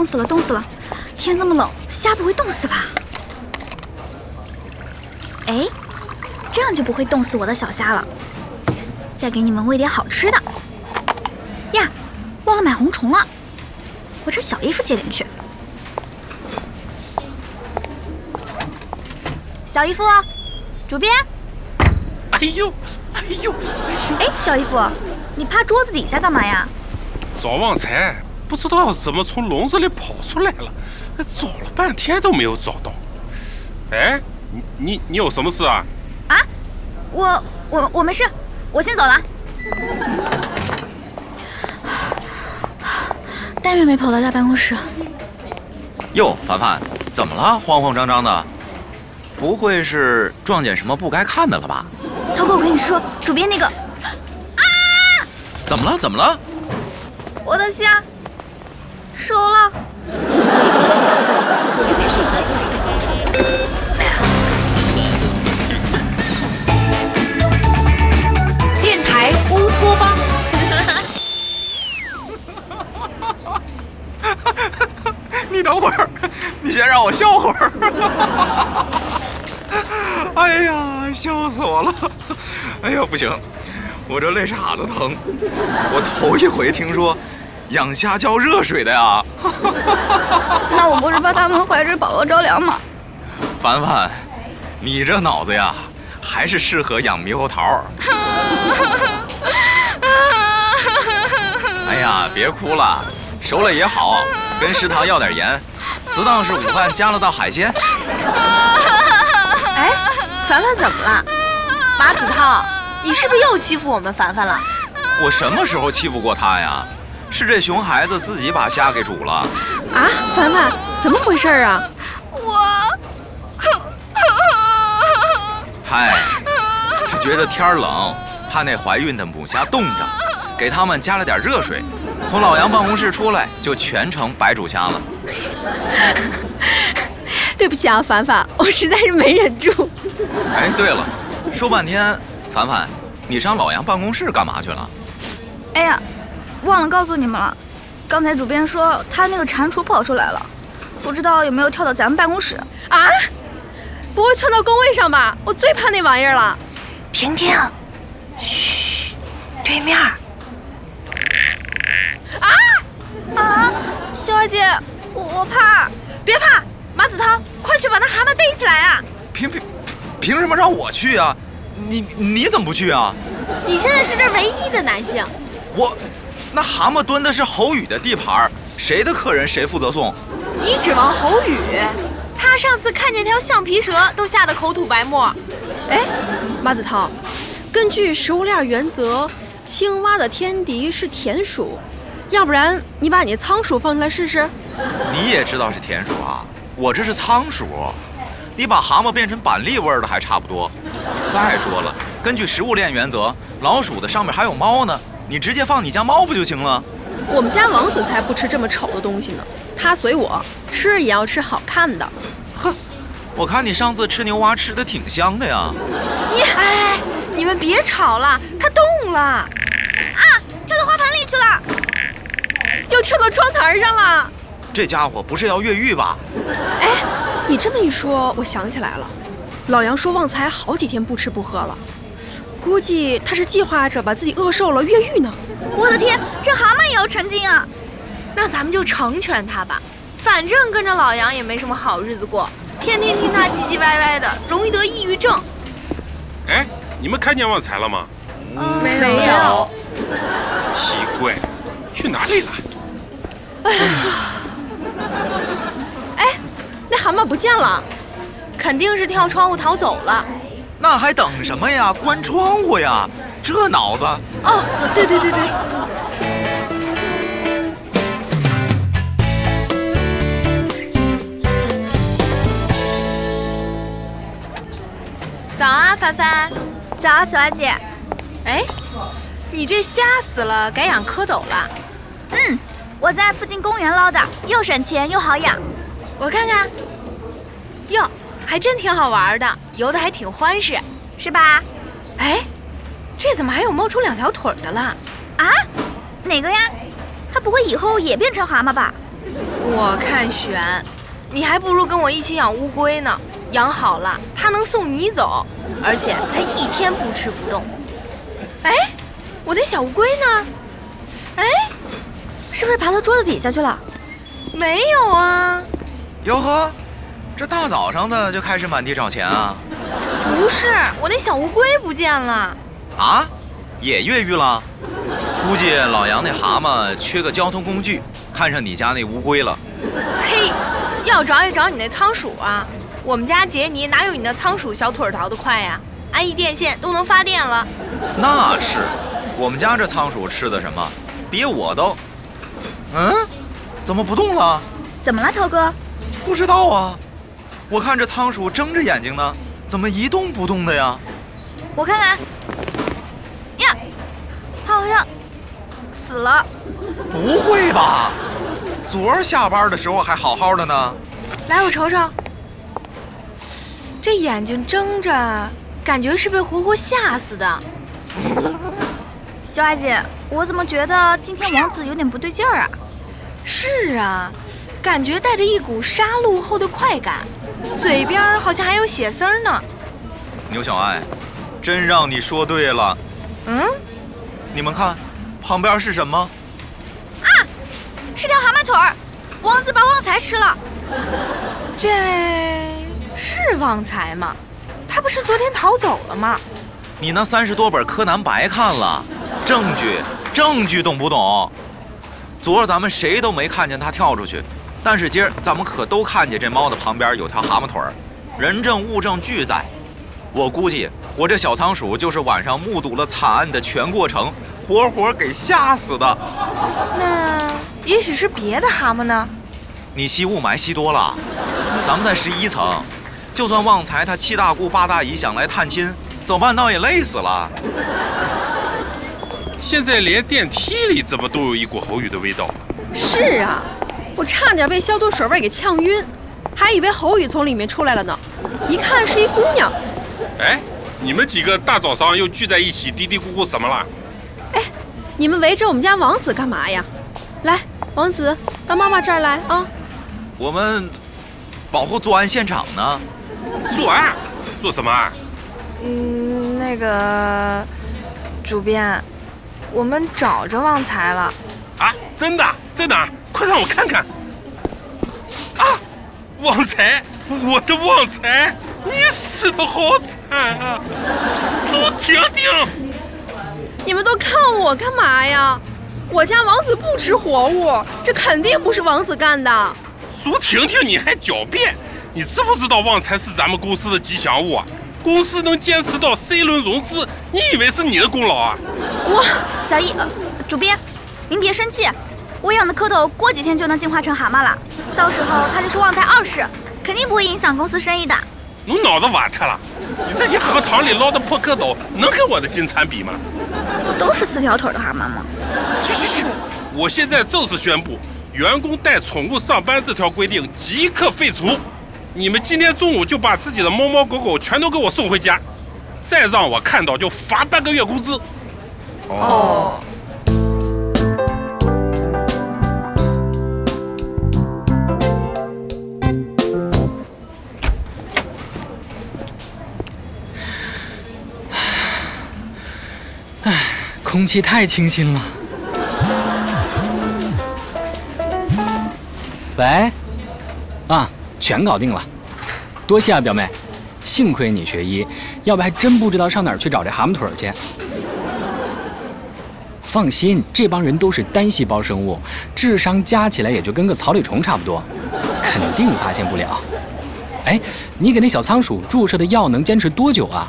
冻死了，冻死了！天这么冷，虾不会冻死吧？哎，这样就不会冻死我的小虾了。再给你们喂点好吃的。呀，忘了买红虫了，我找小姨夫借点去。小姨夫，主编。哎呦，哎呦，哎呦！哎，小姨夫，你趴桌子底下干嘛呀？找旺财，不知道怎么从笼子里跑出来了，找了半天都没有找到。哎，你你你有什么事啊？啊，我我我没事，我先走了。但愿没跑到大办公室。哟，凡凡，怎么了？慌慌张张的。不会是撞见什么不该看的了吧？涛哥，我跟你说，主编那个，啊！怎么了？怎么了？我的虾熟了。电台乌托邦。你等会儿，你先让我笑会儿。哎呀，笑死我了！哎呀，不行，我这泪岔子疼。我头一回听说养虾浇热水的呀。那我不是怕他们怀着宝宝着凉吗？凡凡，你这脑子呀，还是适合养猕猴桃。哎呀，别哭了，熟了也好，跟食堂要点盐，自当是午饭加了道海鲜。哎，凡凡怎么了？马子涛，你是不是又欺负我们凡凡了？我什么时候欺负过他呀？是这熊孩子自己把虾给煮了。啊，凡凡，怎么回事啊？我，嗨，他觉得天冷，怕那怀孕的母虾冻着，给他们加了点热水，从老杨办公室出来就全程白煮虾了。对不起啊，凡凡，我实在是没忍住。哎，对了，说半天，凡凡，你上老杨办公室干嘛去了？哎呀，忘了告诉你们了，刚才主编说他那个蟾蜍跑出来了，不知道有没有跳到咱们办公室啊？不会窜到工位上吧？我最怕那玩意儿了。婷婷，嘘，对面。啊啊，小二姐，我我怕，别怕。马子涛，快去把那蛤蟆逮起来啊！凭凭凭什么让我去啊？你你怎么不去啊？你现在是这唯一的男性。我，那蛤蟆蹲的是侯宇的地盘，谁的客人谁负责送。你指望侯宇？他上次看见条橡皮蛇都吓得口吐白沫。哎，马子涛，根据食物链原则，青蛙的天敌是田鼠，要不然你把你仓鼠放出来试试？你也知道是田鼠啊？我这是仓鼠，你把蛤蟆变成板栗味的还差不多。再说了，根据食物链原则，老鼠的上面还有猫呢，你直接放你家猫不就行了？我们家王子才不吃这么丑的东西呢，他随我吃也要吃好看的。哼，我看你上次吃牛蛙吃的挺香的呀。你哎，你们别吵了，它动了。啊，跳到花盆里去了，又跳到窗台上了。这家伙不是要越狱吧？哎，你这么一说，我想起来了，老杨说旺财好几天不吃不喝了，估计他是计划着把自己饿瘦了越狱呢。我的天，这蛤蟆也要成精啊！那咱们就成全他吧，反正跟着老杨也没什么好日子过，天天听他唧唧歪歪的，容易得抑郁症。哎，你们看见旺财了吗？嗯，没有。奇怪，去哪里了？哎呀！哎，那蛤蟆不见了，肯定是跳窗户逃走了。那还等什么呀？关窗户呀！这脑子……哦，对对对对。早啊，凡凡。早，啊小阿姐。哎，你这虾死了，改养蝌蚪了？嗯，我在附近公园捞的，又省钱又好养。我看看。哟，还真挺好玩的，游的还挺欢实，是吧？哎，这怎么还有冒出两条腿的了？啊？哪个呀？它不会以后也变成蛤蟆吧？我看悬，你还不如跟我一起养乌龟呢。养好了，它能送你走，而且它一天不吃不动。哎，我那小乌龟呢？哎，是不是爬到桌子底下去了？没有啊。哟呵，这大早上的就开始满地找钱啊？不是，我那小乌龟不见了。啊？也越狱了？估计老杨那蛤蟆缺个交通工具，看上你家那乌龟了。呸！要找也找你那仓鼠啊！我们家杰尼哪有你那仓鼠小腿逃得快呀？安一电线都能发电了。那是，我们家这仓鼠吃的什么？比我都……嗯？怎么不动了？怎么了，涛哥？不知道啊。我看这仓鼠睁着眼睛呢，怎么一动不动的呀？我看看。呀，它好像死了。不会吧？昨儿下班的时候还好好的呢。来，我瞅瞅。这眼睛睁着，感觉是被活活吓死的。小阿姐，我怎么觉得今天王子有点不对劲儿啊？是啊，感觉带着一股杀戮后的快感，嘴边好像还有血丝儿呢。牛小爱，真让你说对了。嗯？你们看，旁边是什么？啊，是条蛤蟆腿儿！王子把旺财吃了。这。是旺财吗？他不是昨天逃走了吗？你那三十多本柯南白看了，证据，证据懂不懂？昨儿咱们谁都没看见他跳出去，但是今儿咱们可都看见这猫的旁边有条蛤蟆腿儿，人证物证俱在。我估计我这小仓鼠就是晚上目睹了惨案的全过程，活活给吓死的。那也许是别的蛤蟆呢？你吸雾霾吸多了，咱们在十一层。就算旺财他七大姑八大姨想来探亲，走半道也累死了。现在连电梯里怎么都有一股侯宇的味道？是啊，我差点被消毒水味给呛晕，还以为侯宇从里面出来了呢。一看是一姑娘。哎，你们几个大早上又聚在一起嘀嘀咕咕什么了？哎，你们围着我们家王子干嘛呀？来，王子到妈妈这儿来啊。我们保护作案现场呢。作案？做什么？嗯，那个主编，我们找着旺财了。啊，真的？在哪？快让我看看。啊，旺财，我的旺财，你死的好惨啊！朱婷婷，你们都看我干嘛呀？我家王子不吃活物，这肯定不是王子干的。朱婷婷，你还狡辩？你知不知道旺财是咱们公司的吉祥物啊？公司能坚持到 C 轮融资，你以为是你的功劳啊？哇，小易，主编，您别生气，我养的蝌蚪过几天就能进化成蛤蟆了，到时候它就是旺财二世，肯定不会影响公司生意的。你脑子瓦特了？你这些荷塘里捞的破蝌蚪能跟我的金蝉比吗？不都是四条腿的蛤蟆吗？去去去！我现在正式宣布，员工带宠物上班这条规定即刻废除。你们今天中午就把自己的猫猫狗狗全都给我送回家，再让我看到就罚半个月工资。哦。空气太清新了。喂，啊。全搞定了，多谢啊，表妹！幸亏你学医，要不还真不知道上哪儿去找这蛤蟆腿去。放心，这帮人都是单细胞生物，智商加起来也就跟个草履虫差不多，肯定发现不了。哎，你给那小仓鼠注射的药能坚持多久啊？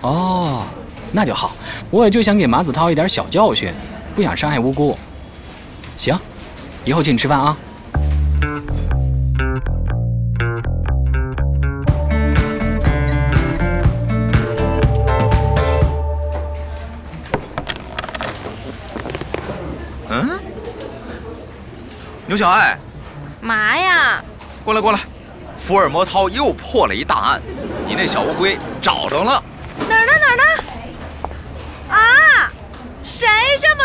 哦，那就好，我也就想给马子涛一点小教训，不想伤害无辜。行，以后请你吃饭啊。嗯牛小爱，嘛呀？过来过来，福尔摩涛又破了一大案，你那小乌龟找着了。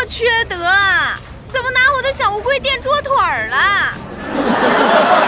缺德啊怎么拿我的小乌龟垫桌腿了？